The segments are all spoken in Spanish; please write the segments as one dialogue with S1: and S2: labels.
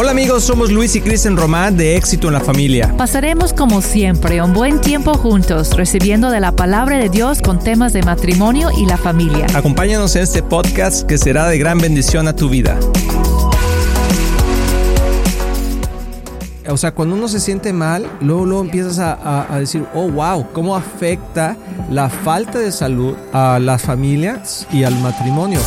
S1: Hola amigos, somos Luis y Kristen Román de Éxito en la Familia.
S2: Pasaremos como siempre un buen tiempo juntos, recibiendo de la palabra de Dios con temas de matrimonio y la familia.
S1: Acompáñanos en este podcast que será de gran bendición a tu vida. O sea, cuando uno se siente mal, luego, luego empiezas a, a decir, oh, wow, cómo afecta la falta de salud a las familias y al matrimonio.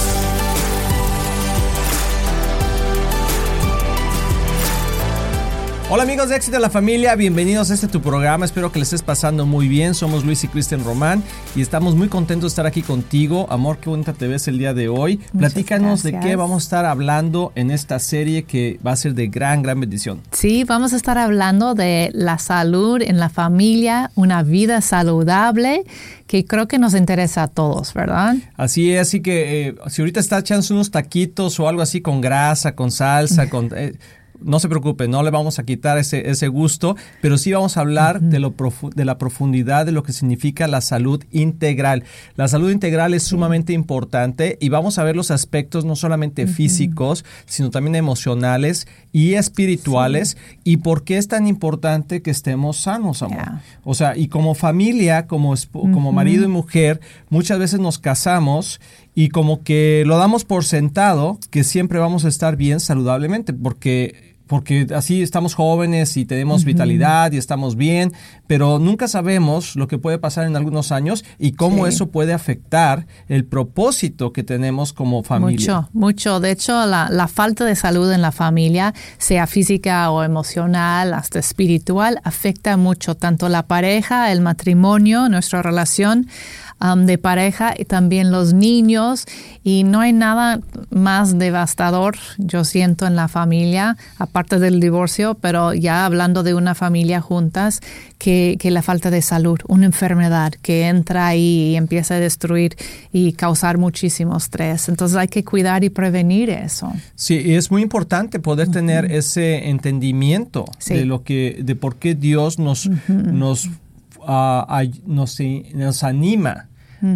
S1: Hola amigos de Éxito de la Familia, bienvenidos a este tu programa, espero que les estés pasando muy bien, somos Luis y Cristian Román y estamos muy contentos de estar aquí contigo, amor, qué bonita te ves el día de hoy, platícanos de qué vamos a estar hablando en esta serie que va a ser de gran, gran bendición.
S2: Sí, vamos a estar hablando de la salud en la familia, una vida saludable que creo que nos interesa a todos, ¿verdad?
S1: Así es, así que eh, si ahorita estás echando unos taquitos o algo así con grasa, con salsa, con... Eh, no se preocupe, no le vamos a quitar ese, ese gusto, pero sí vamos a hablar de, lo de la profundidad de lo que significa la salud integral. La salud integral es sumamente importante y vamos a ver los aspectos no solamente físicos, sino también emocionales y espirituales y por qué es tan importante que estemos sanos, amor. O sea, y como familia, como, como marido y mujer, muchas veces nos casamos y como que lo damos por sentado que siempre vamos a estar bien saludablemente, porque porque así estamos jóvenes y tenemos vitalidad y estamos bien, pero nunca sabemos lo que puede pasar en algunos años y cómo eso puede afectar el propósito que tenemos como familia.
S2: Mucho, mucho. De hecho, la, la falta de salud en la familia, sea física o emocional, hasta espiritual, afecta mucho tanto la pareja, el matrimonio, nuestra relación de pareja y también los niños. Y no hay nada más devastador, yo siento, en la familia, aparte del divorcio, pero ya hablando de una familia juntas, que, que la falta de salud, una enfermedad que entra ahí y empieza a destruir y causar muchísimo estrés. Entonces hay que cuidar y prevenir eso.
S1: Sí, es muy importante poder tener ese entendimiento de lo que, de por qué Dios nos, nos, uh, nos, nos anima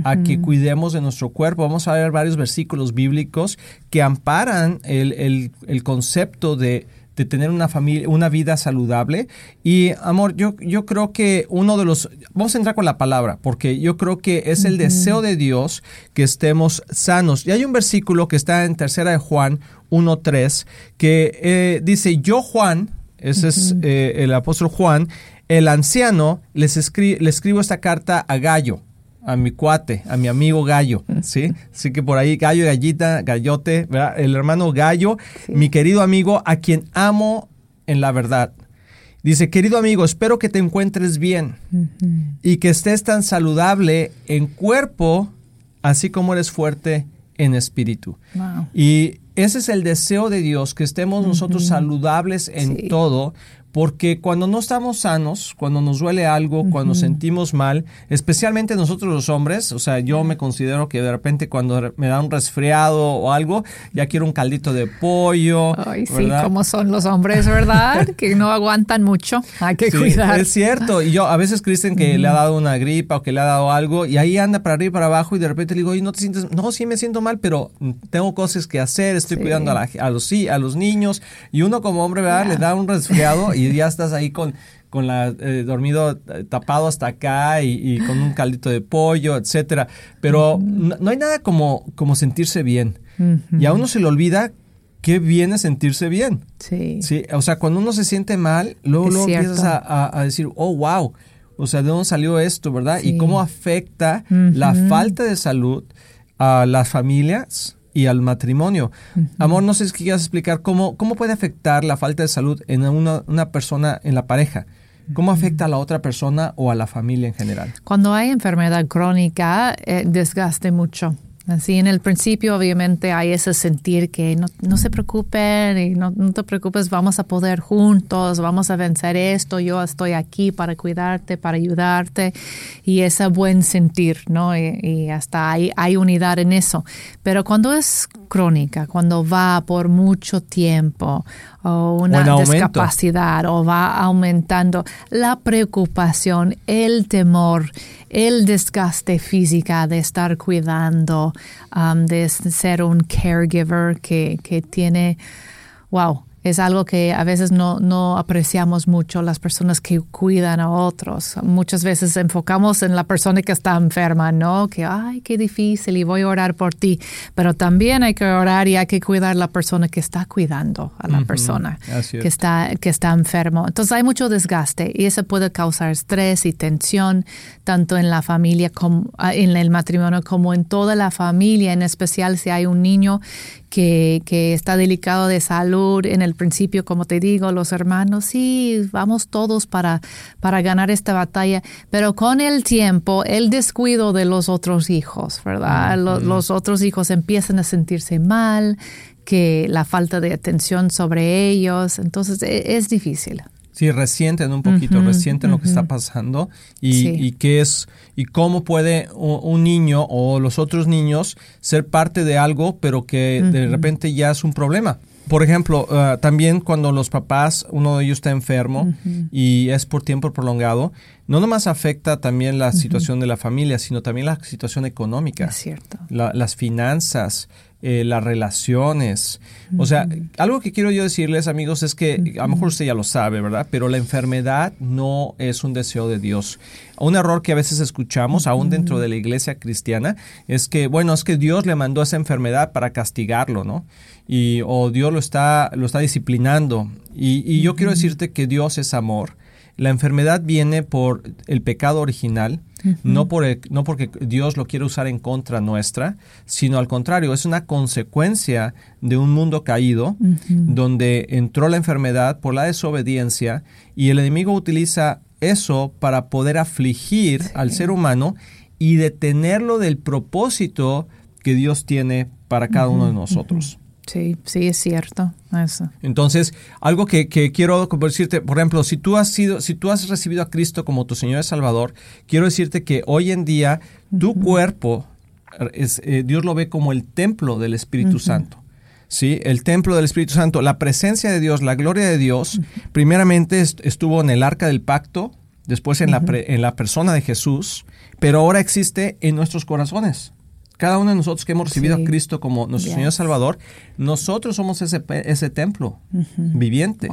S1: a que cuidemos de nuestro cuerpo. Vamos a ver varios versículos bíblicos que amparan el, concepto de, tener una familia, una vida saludable. Y amor, yo, yo creo que uno de los, vamos a entrar con la palabra, porque yo creo que es el deseo de Dios que estemos sanos. Y hay un versículo que está en tercera de Juan 1.3 que eh, dice, yo Juan, ese es eh, el apóstol Juan, el anciano, les le escribo esta carta a Gallo a mi cuate, a mi amigo Gallo, ¿sí? Así que por ahí, Gallo, Gallita, Gallote, ¿verdad? El hermano Gallo, mi querido amigo, a quien amo en la verdad. Dice, querido amigo, espero que te encuentres bien y que estés tan saludable en cuerpo, así como eres fuerte en espíritu. Y ese es el deseo de Dios, que estemos nosotros saludables en todo, porque cuando no estamos sanos, cuando nos duele algo, cuando sentimos mal, especialmente nosotros los hombres, o sea, yo me considero que de repente cuando me da un resfriado o algo, ya quiero un caldito de pollo.
S2: Ay, sí, como son los hombres, ¿verdad? que no aguantan mucho, hay que cuidar.
S1: Es cierto, y yo a veces creen que le ha dado una gripa o que le ha dado algo, y ahí anda para arriba y para abajo, y de repente le digo, ¿y no te sientes? No, sí me siento mal, pero tengo cosas que hacer, estoy cuidando a, a, los, a los niños, y uno como hombre, ¿verdad? Le da un resfriado y ya estás ahí con, con la eh, dormido eh, tapado hasta acá y, con un caldito de pollo, etcétera. Pero no, hay nada como, como sentirse bien. Y a uno se le olvida qué viene sentirse bien.
S2: Sí.
S1: sí. O sea, cuando uno se siente mal, luego, luego empiezas a, decir, oh, wow. O sea, ¿de dónde salió esto, verdad? Y cómo afecta la falta de salud a las familias y al matrimonio. Amor, no sé si quieras explicar cómo, cómo puede afectar la falta de salud en una, una persona en la pareja. ¿Cómo afecta a la otra persona o a la familia en general?
S2: Cuando hay enfermedad crónica, eh, desgaste mucho. Así en el principio obviamente hay ese sentir que no, no se preocupen y no, no, te preocupes, vamos a poder juntos, vamos a vencer esto, yo estoy aquí para cuidarte, para ayudarte y ese buen sentir, ¿no? Y, hasta hay, hay unidad en eso. Pero cuando es crónica, cuando va por mucho tiempo o una discapacidad o va aumentando la preocupación, el temor, el desgaste física de estar cuidando, um, de ser un caregiver que, que tiene, wow, es algo que a veces no, no apreciamos mucho las personas que cuidan a otros. Muchas veces enfocamos en la persona que está enferma, ¿no? Que, ay, qué difícil y voy a orar por ti. Pero también hay que orar y hay que cuidar a la persona que está cuidando a la persona que está, que está enfermo. Entonces hay mucho desgaste y eso puede causar estrés y tensión tanto en la familia como ah, en el matrimonio como en toda la familia, en especial si hay un niño que, que, está delicado de salud. En el principio, como te digo, los hermanos, sí, vamos todos para, para ganar esta batalla, pero con el tiempo, el descuido de los otros hijos, ¿verdad? los, los otros hijos empiezan a sentirse mal, que la falta de atención sobre ellos, entonces e, es, difícil.
S1: Sí, resienten un poquito, resienten lo que está pasando y, y qué es y cómo puede un, niño o los otros niños ser parte de algo, pero que de repente ya es un problema. Por ejemplo, ah, también cuando los papás, uno de ellos está enfermo y es por tiempo prolongado, no nomás afecta también la situación de la familia, sino también la situación económica.
S2: Es cierto.
S1: las finanzas, eh, las relaciones. O sea, algo que quiero yo decirles, amigos, es que a lo mejor usted ya lo sabe, ¿verdad? Pero la enfermedad no es un deseo de Dios. Un error que a veces escuchamos, aún dentro de la iglesia cristiana, es que, bueno, es que Dios le mandó esa enfermedad para castigarlo, ¿no? Y, o Dios lo está, lo está disciplinando. Y, y yo quiero decirte que Dios es amor. La enfermedad viene por el pecado original no, por no porque Dios lo quiere usar en contra nuestra, sino al contrario, es una consecuencia de un mundo caído donde entró la enfermedad por la desobediencia y el enemigo utiliza eso para poder afligir al ser humano y detenerlo del propósito que Dios tiene para cada uno de nosotros.
S2: Sí, sí, es cierto. Eso.
S1: Entonces, algo que, quiero decirte, por ejemplo, si tú has sido, si tú has recibido a Cristo como tu Señor y Salvador, quiero decirte que hoy en día tu cuerpo, es, eh, Dios lo ve como el templo del Espíritu Santo. ¿sí? El templo del Espíritu Santo, la presencia de Dios, la gloria de Dios, primeramente estuvo en el arca del pacto, después en, la en la persona de Jesús, pero ahora existe en nuestros corazones cada uno de nosotros que hemos recibido a Cristo como nuestro Señor Salvador, nosotros somos ese, ese templo viviente.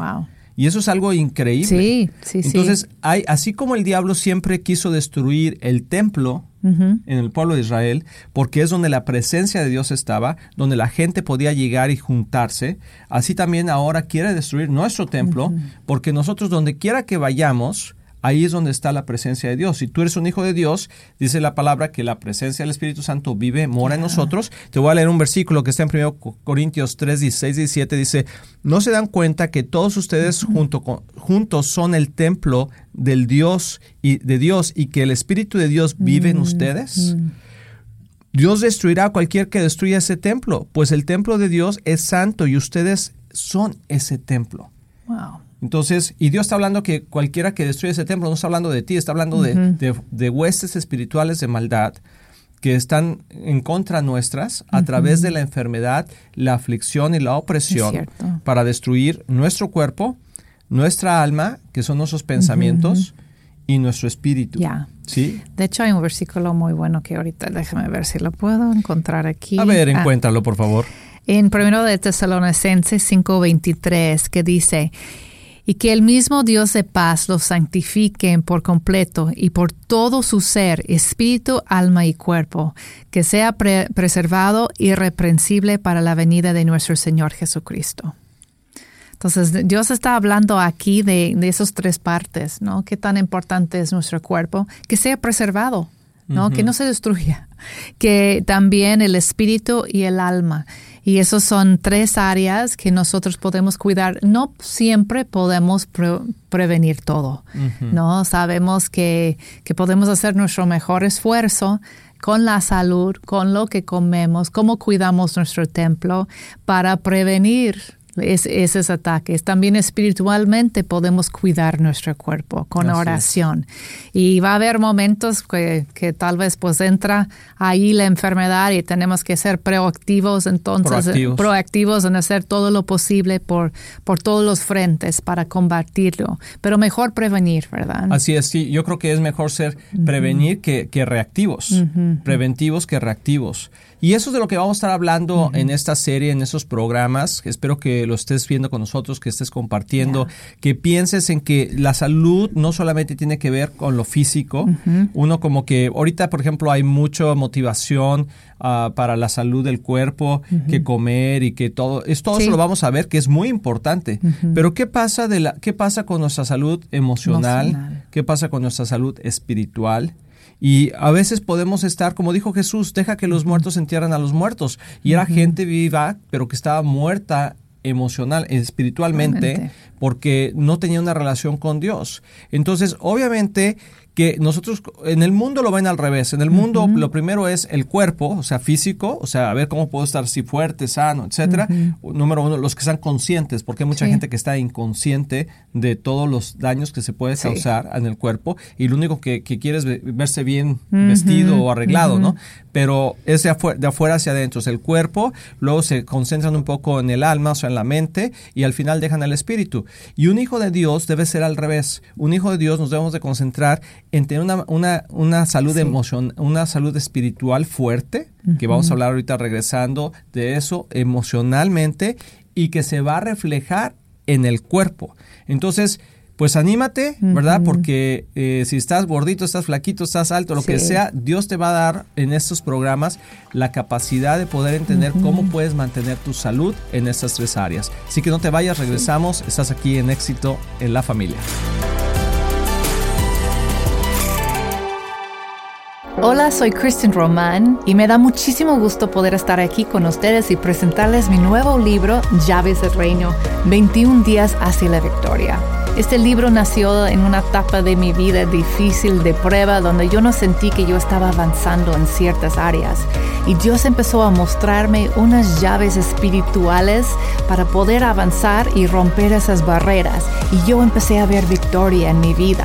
S1: Y eso es algo increíble.
S2: Sí, sí,
S1: Entonces, hay, así como el diablo siempre quiso destruir el templo en el pueblo de Israel, porque es donde la presencia de Dios estaba, donde la gente podía llegar y juntarse, así también ahora quiere destruir nuestro templo, porque nosotros donde quiera que vayamos, Ahí es donde está la presencia de Dios. Si tú eres un hijo de Dios, dice la palabra que la presencia del Espíritu Santo vive, mora en nosotros. Te voy a leer un versículo que está en 1 Corintios 3, 16, 17. Dice, ¿no se dan cuenta que todos ustedes juntos son el templo del Dios y de Dios y que el Espíritu de Dios vive en ustedes? Dios destruirá a cualquier que destruya ese templo, pues el templo de Dios es santo y ustedes son ese templo.
S2: Wow.
S1: Entonces, y Dios está hablando que cualquiera que destruye ese templo no está hablando de ti, está hablando de, de, huestes espirituales de maldad que están en contra nuestras a través de la enfermedad, la aflicción y la opresión para destruir nuestro cuerpo, nuestra alma, que son nuestros pensamientos, y nuestro espíritu.
S2: Ya.
S1: ¿Sí?
S2: De hecho, hay un versículo muy bueno que ahorita déjame ver si lo puedo encontrar aquí.
S1: A ver, ah. encuéntralo, por favor.
S2: En primero de Tesalonicenses 5:23, que dice, y que el mismo Dios de paz los santifique por completo y por todo su ser, espíritu, alma y cuerpo, que sea preservado irreprensible para la venida de nuestro Señor Jesucristo. Entonces, Dios está hablando aquí de, de esas tres partes, ¿no? Qué tan importante es nuestro cuerpo, que sea preservado, ¿no? Que no se destruya, que también el espíritu y el alma y esos son tres áreas que nosotros podemos cuidar. No siempre podemos prevenir todo, ¿no? Sabemos que, que podemos hacer nuestro mejor esfuerzo con la salud, con lo que comemos, cómo cuidamos nuestro templo para prevenir es, esos ataques. También espiritualmente podemos cuidar nuestro cuerpo con oración. Y va a haber momentos que, que, tal vez pues entra ahí la enfermedad y tenemos que ser proactivos, entonces proactivos. en hacer todo lo posible por, por todos los frentes para combatirlo. Pero mejor prevenir, ¿verdad?
S1: Así es, sí. Yo creo que es mejor ser prevenir que, que, reactivos. Preventivos que reactivos. Y eso es de lo que vamos a estar hablando en esta serie, en esos programas. Espero que lo estés viendo con nosotros, que estés compartiendo, que pienses en que la salud no solamente tiene que ver con lo físico, uno como que ahorita, por ejemplo, hay mucha motivación ah, para la salud del cuerpo, que comer y que todo, es, todo eso lo vamos a ver, que es muy importante. Pero ¿qué pasa, de la, ¿qué pasa con nuestra salud emocional? ¿Qué pasa con nuestra salud espiritual? Y a veces podemos estar, como dijo Jesús, deja que los muertos entierren a los muertos. Y era gente viva, pero que estaba muerta emocional, espiritualmente, porque no tenía una relación con Dios. Entonces, obviamente, que nosotros en el mundo lo ven al revés. En el mundo lo primero es el cuerpo, o sea, físico, o sea, a ver cómo puedo estar así fuerte, sano, etcétera. Número uno, los que están conscientes, porque hay mucha gente que está inconsciente de todos los daños que se puede causar en el cuerpo y lo único que, quiere es verse bien vestido o arreglado, ¿no? Pero es de afuera, de afuera hacia adentro, es el cuerpo, luego se concentran un poco en el alma, o sea, en la mente y al final dejan el espíritu. Y un hijo de Dios debe ser al revés. Un hijo de Dios nos debemos de concentrar en tener una, una, una salud emocional, una salud espiritual fuerte, que vamos a hablar ahorita regresando de eso emocionalmente y que se va a reflejar en el cuerpo. Entonces, pues anímate, ¿verdad? Porque eh, si estás gordito, estás flaquito, estás alto, lo que sea, Dios te va a dar en estos programas la capacidad de poder entender cómo puedes mantener tu salud en estas tres áreas. Así que no te vayas, regresamos, estás aquí en éxito en la familia.
S2: Hola, soy Kristen Román y me da muchísimo gusto poder estar aquí con ustedes y presentarles mi nuevo libro, Llaves del Reino, 21 días hacia la victoria. Este libro nació en una etapa de mi vida difícil de prueba donde yo no sentí que yo estaba avanzando en ciertas áreas y Dios empezó a mostrarme unas llaves espirituales para poder avanzar y romper esas barreras y yo empecé a ver victoria en mi vida.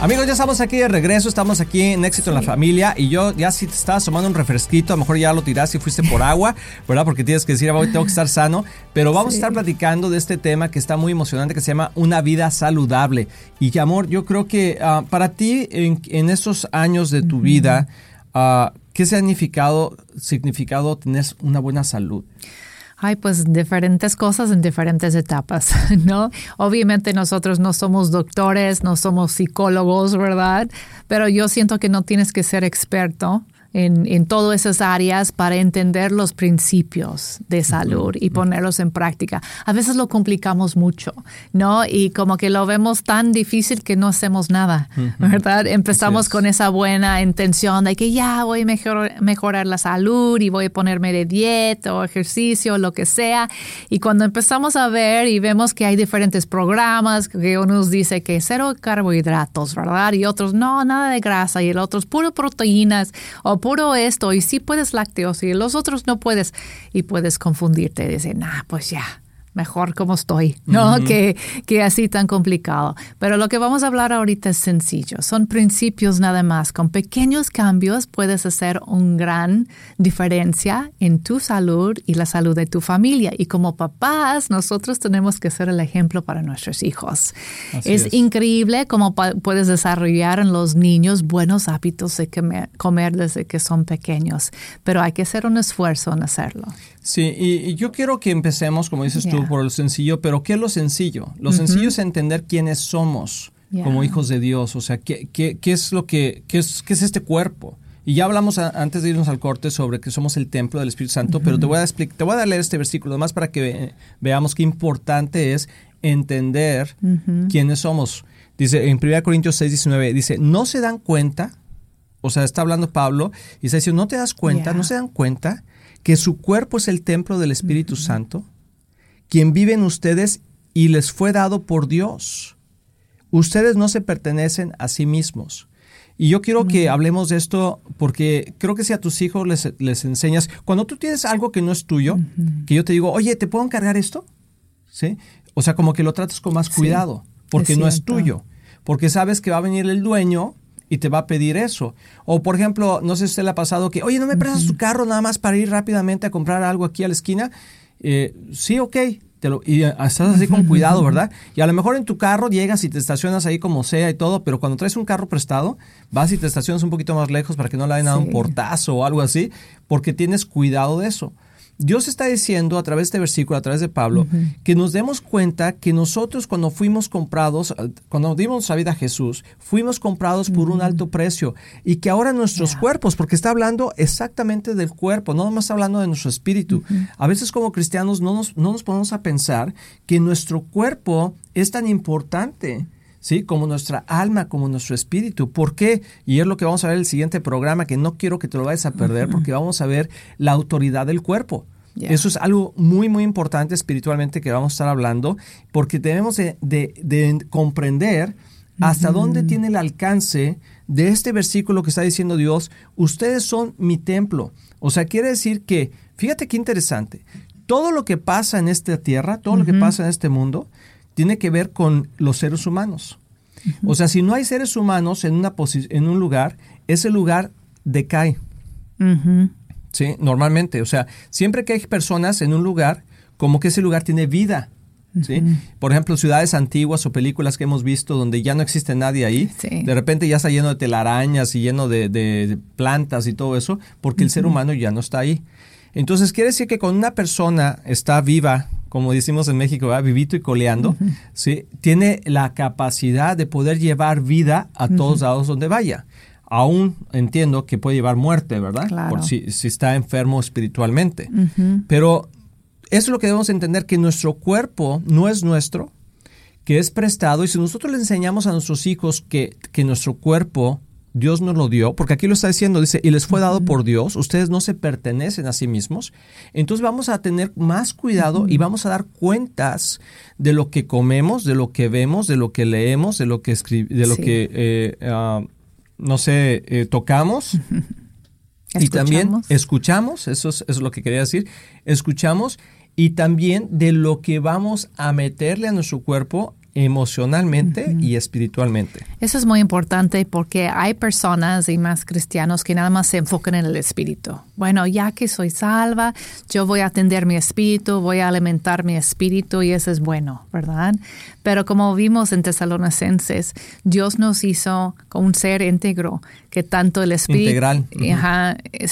S1: Amigos, ya estamos aquí de regreso, estamos aquí en Éxito en la Familia y yo ya si te estabas tomando un refresquito, a lo mejor ya lo tiraste y fuiste por agua, ¿verdad? Porque tienes que decir, tengo que estar sano, pero vamos a estar platicando de este tema que está muy emocionante que se llama Una vida saludable. Y amor, yo creo que ah, para ti en, estos años de tu vida, uh, ¿qué significado, significado tener una buena salud?
S2: Hay pues diferentes cosas en diferentes etapas, ¿no? Obviamente nosotros no somos doctores, no somos psicólogos, ¿verdad? Pero yo siento que no tienes que ser experto en, en todas esas áreas para entender los principios de salud y ponerlos en práctica. A veces lo complicamos mucho, ¿no? Y como que lo vemos tan difícil que no hacemos nada, ¿verdad? Empezamos con esa buena intención de que ya voy a mejorar la salud y voy a ponerme de dieta o ejercicio, lo que sea. Y cuando empezamos a ver y vemos que hay diferentes programas, que uno nos dice que cero carbohidratos, ¿verdad? Y otros no, nada de grasa y el otro es puro proteínas o puro esto y sí puedes lácteos y los otros no puedes y puedes confundirte y decir, nah, pues ya, mejor como estoy, ¿no? que, que así tan complicado. Pero lo que vamos a hablar ahorita es sencillo. Son principios nada más. Con pequeños cambios puedes hacer una gran diferencia en tu salud y la salud de tu familia. Y como papás, nosotros tenemos que ser el ejemplo para nuestros hijos. Es, increíble cómo puedes desarrollar en los niños buenos hábitos de comer desde que son pequeños. Pero hay que hacer un esfuerzo en hacerlo.
S1: Sí, y, yo quiero que empecemos, como dices tú, por lo sencillo, pero ¿qué es lo sencillo? Lo sencillo es entender quiénes somos como hijos de Dios, o sea, ¿qué, qué, qué es lo que, qué es, qué es este cuerpo? Y ya hablamos antes de irnos al corte sobre que somos el templo del Espíritu Santo, pero te voy a explicar, te voy a leer este versículo más para que veamos qué importante es entender quiénes somos. Dice en 1 Corintios 6, 19, dice, no se dan cuenta, o sea, está hablando Pablo, y está diciendo, no te das cuenta, no se dan cuenta que su cuerpo es el templo del Espíritu Santo, quien vive en ustedes y les fue dado por Dios. Ustedes no se pertenecen a sí mismos. Y yo quiero que hablemos de esto porque creo que si a tus hijos les, les enseñas, cuando tú tienes algo que no es tuyo, que yo te digo, oye, ¿te puedo encargar esto? ¿Sí? O sea, como que lo tratas con más cuidado, porque no es tuyo, porque sabes que va a venir el dueño y te va a pedir eso. O por ejemplo, no sé si usted le ha pasado que, oye, ¿no me prestas tu carro nada más para ir rápidamente a comprar algo aquí a la esquina? Eh, sí, ok. Te lo, y eh, estás así con cuidado, ¿verdad? Y a lo mejor en tu carro llegas y te estacionas ahí como sea y todo, pero cuando traes un carro prestado, vas y te estacionas un poquito más lejos para que no le hayan dado un portazo o algo así, porque tienes cuidado de eso. Dios está diciendo a través de este versículo, a través de Pablo, que nos demos cuenta que nosotros cuando fuimos comprados, cuando dimos la vida a Jesús, fuimos comprados por un alto precio y que ahora nuestros cuerpos, porque está hablando exactamente del cuerpo, no está hablando de nuestro espíritu. A veces como cristianos no nos, no nos ponemos a pensar que nuestro cuerpo es tan importante. ¿Sí? Como nuestra alma, como nuestro espíritu. ¿Por qué? Y es lo que vamos a ver en el siguiente programa, que no quiero que te lo vayas a perder, porque vamos a ver la autoridad del cuerpo. Eso es algo muy, muy importante espiritualmente que vamos a estar hablando, porque tenemos de, comprender hasta dónde tiene el alcance de este versículo que está diciendo Dios, ustedes son mi templo. O sea, quiere decir que, fíjate qué interesante, todo lo que pasa en esta tierra, todo lo que pasa en este mundo, tiene que ver con los seres humanos. O sea, si no hay seres humanos en, una en un lugar, ese lugar decae. Sí, normalmente. O sea, siempre que hay personas en un lugar, como que ese lugar tiene vida. ¿sí? Por ejemplo, ciudades antiguas o películas que hemos visto donde ya no existe nadie ahí, de repente ya está lleno de telarañas y lleno de, plantas y todo eso, porque el ser humano ya no está ahí. Entonces, quiere decir que cuando una persona está viva, como decimos en México, ¿verdad? vivito y coleando, ¿sí? tiene la capacidad de poder llevar vida a todos lados donde vaya. Aún entiendo que puede llevar muerte, ¿verdad? Por si, está enfermo espiritualmente. Pero eso es lo que debemos entender, que nuestro cuerpo no es nuestro, que es prestado, y si nosotros le enseñamos a nuestros hijos que, que nuestro cuerpo Dios nos lo dio, porque aquí lo está diciendo, dice, y les fue dado por Dios, ustedes no se pertenecen a sí mismos, entonces vamos a tener más cuidado y vamos a dar cuentas de lo que comemos, de lo que vemos, de lo que leemos, de lo que de lo que, eh, ah, no sé, eh, tocamos. Y también escuchamos, eso es, eso es lo que quería decir, escuchamos y también de lo que vamos a meterle a nuestro cuerpo emocionalmente y espiritualmente.
S2: Eso es muy importante porque hay personas y más cristianos que nada más se enfocan en el espíritu. Bueno, ya que soy salva, yo voy a atender mi espíritu, voy a alimentar mi espíritu y eso es bueno, ¿verdad? Pero como vimos en Tesalonicenses, Dios nos hizo con un ser íntegro, que tanto el espíritu,
S1: Integral.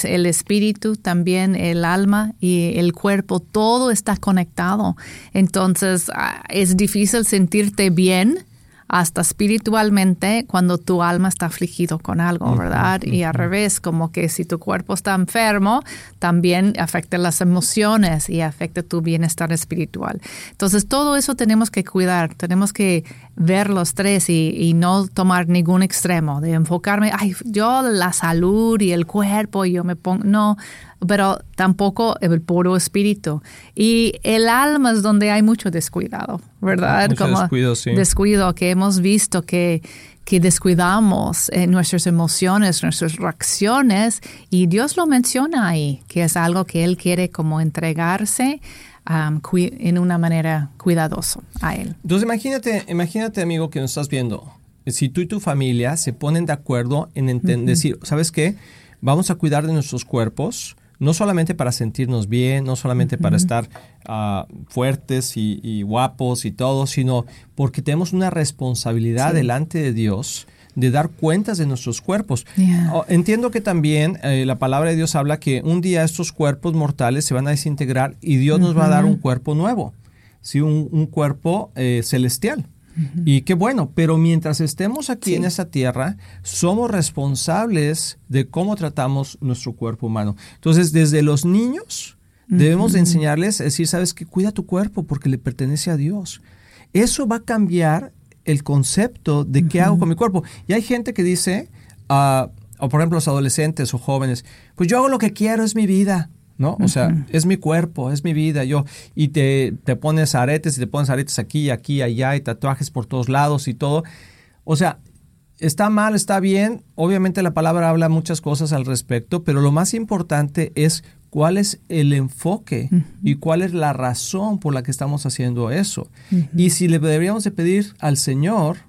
S2: el espíritu, también el alma y el cuerpo, todo está conectado. Entonces ah, es difícil sentirte bien hasta espiritualmente cuando tu alma está afligido con algo, ¿verdad? Y al revés, como que si tu cuerpo está enfermo, también afecta las emociones y afecta tu bienestar espiritual. Entonces, todo eso tenemos que cuidar, tenemos que ver los tres y, no tomar ningún extremo, de enfocarme, ay, yo la salud y el cuerpo, y yo me pongo, no, pero tampoco el puro espíritu. Y el alma es donde hay mucho descuidado, ¿verdad?
S1: Mucho descuido, sí.
S2: Descuido que hemos visto que, que descuidamos en nuestras emociones, nuestras reacciones, y Dios lo menciona ahí, que es algo que Él quiere como entregarse um, en una manera cuidadosa a Él.
S1: Entonces imagínate, imagínate amigo que nos estás viendo, si tú y tu familia se ponen de acuerdo en decir, ¿sabes qué? Vamos a cuidar de nuestros cuerpos, no solamente para sentirnos bien, no solamente para estar ah, fuertes y, guapos y todo, sino porque tenemos una responsabilidad delante de Dios de dar cuentas de nuestros cuerpos. Oh, entiendo que también eh, la palabra de Dios habla que un día estos cuerpos mortales se van a desintegrar y Dios nos va a dar un cuerpo nuevo, ¿sí? un, cuerpo eh, celestial. Y qué bueno, pero mientras estemos aquí en esta tierra, somos responsables de cómo tratamos nuestro cuerpo humano. Entonces, desde los niños, debemos de enseñarles a decir, sabes que cuida tu cuerpo porque le pertenece a Dios. Eso va a cambiar el concepto de qué hago con mi cuerpo. Y hay gente que dice, ah, o por ejemplo los adolescentes o jóvenes, pues yo hago lo que quiero, es mi vida. ¿No? O sea, es mi cuerpo, es mi vida, yo, y te, te pones aretes y te pones aretes aquí, aquí, allá, y tatuajes por todos lados y todo. O sea, está mal, está bien. Obviamente la palabra habla muchas cosas al respecto, pero lo más importante es cuál es el enfoque y cuál es la razón por la que estamos haciendo eso. Y si le deberíamos de pedir al Señor,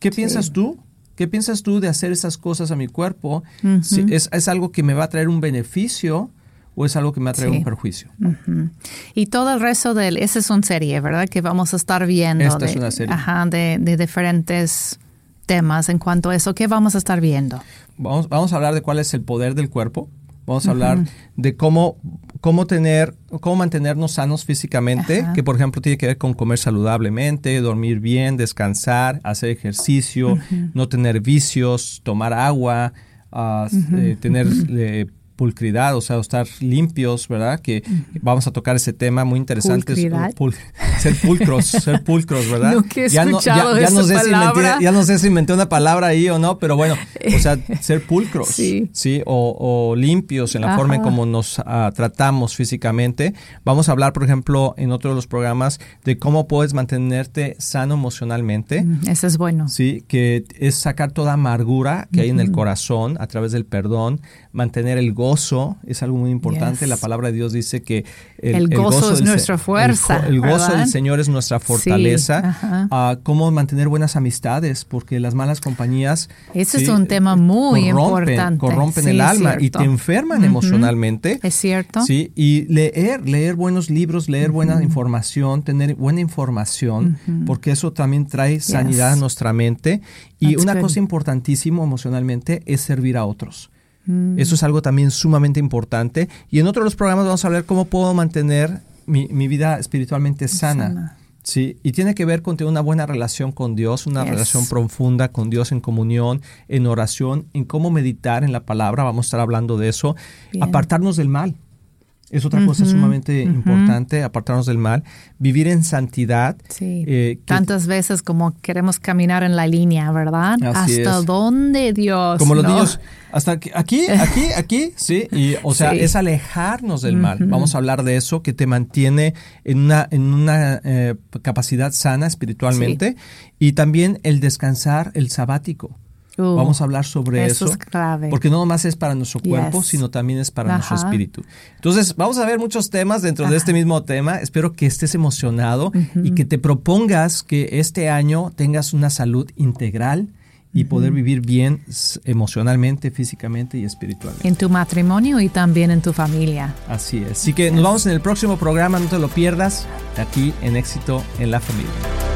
S1: ¿qué piensas tú? ¿Qué piensas tú de hacer esas cosas a mi cuerpo? es, es, algo que me va a traer un beneficio o es algo que me va a traer un perjuicio?
S2: Y todo el resto de él, esa es una serie, ¿verdad? Que vamos a estar viendo.
S1: Esta es una serie.
S2: Ajá, de, de diferentes temas en cuanto a eso. ¿Qué vamos a estar viendo?
S1: Vamos, vamos a hablar de cuál es el poder del cuerpo. Vamos a hablar de cómo, cómo tener, cómo mantenernos sanos físicamente, que por ejemplo tiene que ver con comer saludablemente, dormir bien, descansar, hacer ejercicio, no tener vicios, tomar agua, ah, eh, tener eh, pulcridad, o sea, estar limpios, ¿verdad? Que vamos a tocar ese tema muy interesante. ser pulcros, ser pulcros, ¿verdad?
S2: ya, no, ya, no sé
S1: si inventé, ya no sé si inventé una palabra ahí o no, pero bueno, o sea, ser pulcros, sí, ¿sí? O, limpios en la forma en cómo nos ah, tratamos físicamente. Vamos a hablar, por ejemplo, en otro de los programas de cómo puedes mantenerte sano emocionalmente.
S2: eso es bueno.
S1: Sí, que es sacar toda amargura que hay en el corazón a través del perdón, mantener el gozo, es algo muy importante. La palabra de Dios dice que
S2: el, gozo, es nuestra fuerza.
S1: El, gozo del Señor es nuestra fortaleza. Ah, cómo mantener buenas amistades, porque las malas compañías...
S2: Ese es un tema muy importante.
S1: Corrompen el alma y te enferman emocionalmente.
S2: Es cierto.
S1: Sí, y leer, leer buenos libros, leer buena información, tener buena información, porque eso también trae sanidad a nuestra mente. Y una cosa importantísima emocionalmente es servir a otros. Mm. Eso es algo también sumamente importante. Y en otro de los programas vamos a hablar cómo puedo mantener mi, vida espiritualmente sana. Sí, y tiene que ver con tener una buena relación con Dios, una relación profunda con Dios en comunión, en oración, en cómo meditar en la palabra, vamos a estar hablando de eso, apartarnos del mal. Es otra cosa sumamente importante, apartarnos del mal, vivir en santidad.
S2: Sí. Eh, Tantas veces como queremos caminar en la línea, ¿verdad? ¿Hasta dónde, Dios?
S1: Como los niños, hasta aquí, aquí, aquí, sí. Y, o sea, es alejarnos del mal. Vamos a hablar de eso, que te mantiene en una, en una eh, capacidad sana espiritualmente. Y también el descansar, el sabático. Vamos a hablar sobre eso. Porque no nomás es para nuestro cuerpo, sino también es para nuestro espíritu. Entonces, vamos a ver muchos temas dentro de este mismo tema. Espero que estés emocionado y que te propongas que este año tengas una salud integral y poder vivir bien emocionalmente, físicamente y espiritualmente.
S2: En tu matrimonio y también en tu familia.
S1: Así es. Así que nos vamos en el próximo programa, no te lo pierdas, aquí en Éxito en la Familia.